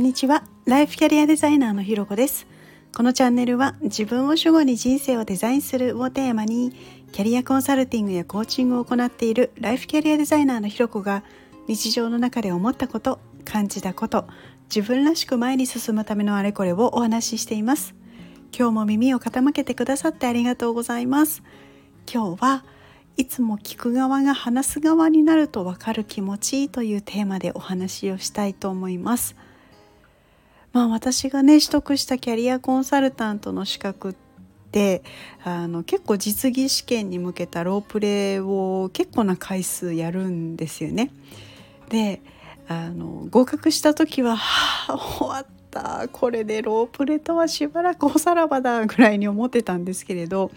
んにちは。ライフキャリアデザイナーのひろこです。このチャンネルは自分を主語に人生をデザインするをテーマにキャリアコンサルティングやコーチングを行っているライフキャリアデザイナーのひろこが日常の中で思ったこと感じたこと自分らしく前に進むためのあれこれをお話ししています。今日も耳を傾けてくださってありがとうございます。今日はいつも聞く側が話す側になると分かる気持ちというテーマでお話をしたいと思います。まあ私がね取得したキャリアコンサルタントの資格ってあの結構実技試験に向けたロープレイを結構な回数やるんですよね。であの合格した時は「はあ終わったこれでロープレとはしばらくおさらばだ」ぐらいに思ってたんですけれど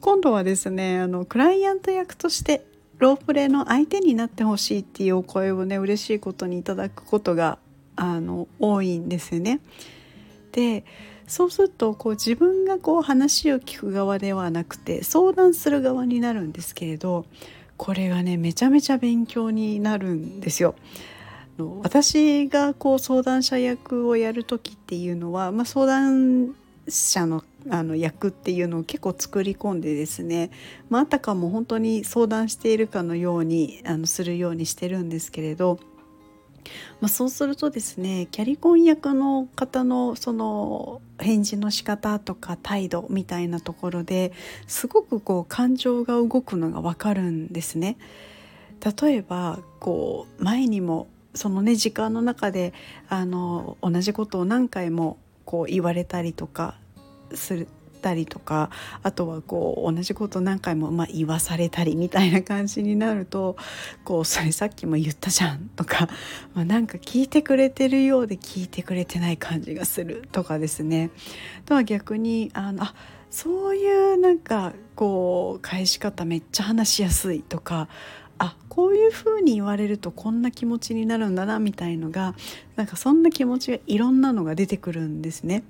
今度はですねあのクライアント役としてロープレイの相手になってほしいっていうお声をね嬉しいことにいただくことがあの多いんですよね。でそうするとこう自分がこう話を聞く側ではなくて相談する側になるんですけれどこれがねめちゃめちゃ勉強になるんですよ。私がこう相談者役をやる時っていうのは、まあ、相談者のあの役っていうのを結構作り込んでですね、まあ、あたかも本当に相談しているかのようにあのするようにしてるんですけれど、まあ、そうするとですねキャリコン役の方のその返事の仕方とか態度みたいなところですごくこう感情が動くのがわかるんですね。例えばこう前にもそのね時間の中であの同じことを何回もこう言われたりとかするたりとかあとはこう同じこと何回もまあ言わされたりみたいな感じになるとこうそれさっきも言ったじゃんとか、まあ、なんか聞いてくれてるようで聞いてくれてない感じがするとかですねとは逆にあのあそういうなんかこう返し方めっちゃ話しやすいとかあこういう風に言われるとこんな気持ちになるんだなみたいのがなんかそんな気持ちがいろんなのが出てくるんですね。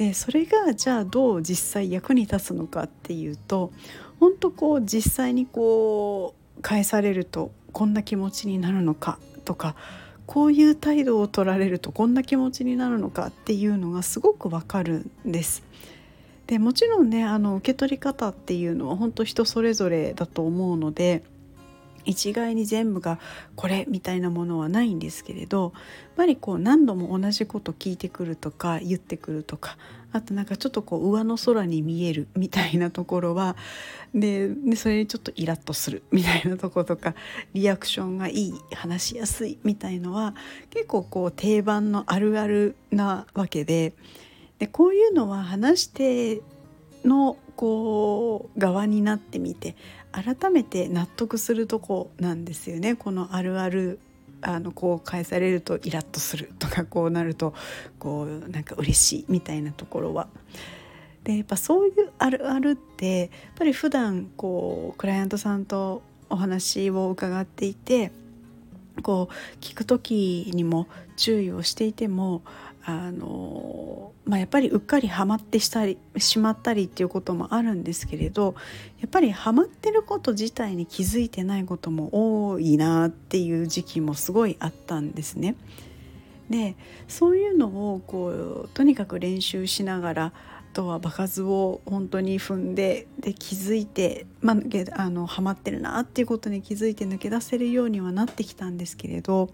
でそれがじゃあどう実際役に立つのかっていうと本当こう実際にこう返されるとこんな気持ちになるのかとかこういう態度を取られるとこんな気持ちになるのかっていうのがすごくわかるんです。でもちろんねあの受け取り方っていうのは本当人それぞれだと思うので一概に全部がこれみたいなものはないんですけれどやっぱりこう何度も同じこと聞いてくるとか言ってくるとかあとなんかちょっとこう上の空に見えるみたいなところはででそれにちょっとイラッとするみたいなとことかリアクションがいい話しやすいみたいのは結構こう定番のあるあるなわけででこういうのは話してのこう側になってみて改めて納得するとこなんですよねこのあるあるあのこう返されるとイラッとするとかこうなるとこうなんか嬉しいみたいなところは。でやっぱそういうあるあるってやっぱり普段こうクライアントさんとお話を伺っていてこう聞く時にも注意をしていてもあのまあ、やっぱりうっかりハマってしたりしまったりっていうこともあるんですけれどやっぱりハマってること自体に気づいてないことも多いなっていう時期もすごいあったんですね。でそういうのをこうとにかく練習しながらとは場数を本当に踏んでで気づいて、まあ、あのハマってるなっていうことに気づいて抜け出せるようにはなってきたんですけれど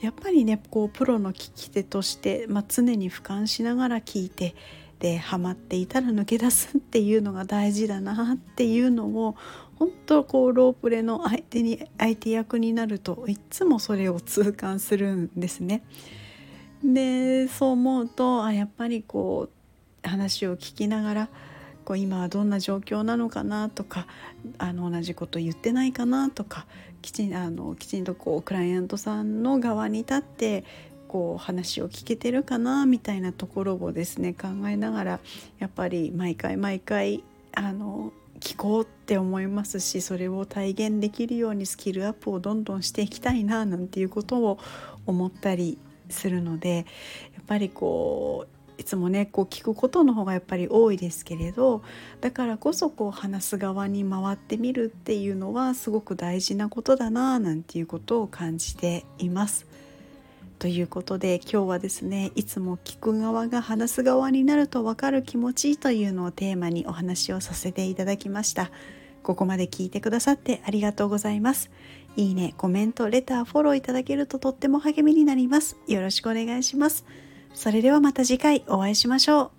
やっぱりねこうプロの聞き手として、まあ、常に俯瞰しながら聞いてでハマっていたら抜け出すっていうのが大事だなっていうのを本当こうロープレの相手に相手役になるといつもそれを痛感するんですね。でそう思うとあやっぱりこう話を聞きながらこう今はどんな状況なのかなとかあの同じこと言ってないかなとかきちんあのきちんとこうクライアントさんの側に立ってこう話を聞けてるかなみたいなところをですね考えながらやっぱり毎回毎回あの聞こうって思いますしそれを体現できるようにスキルアップをどんどんしていきたいななんていうことを思ったりするのでやっぱりこういつもねこう聞くことの方がやっぱり多いですけれどだからこそこう話す側に回ってみるっていうのはすごく大事なことだななんていうことを感じています。ということで今日はですねいつも聞く側が話す側になると分かる気持ちというのをテーマにお話をさせていただきました。ここまで聞いてくださってありがとうございます。いいねコメントレターフォローいただけるととっても励みになります。よろしくお願いします。それではまた次回お会いしましょう。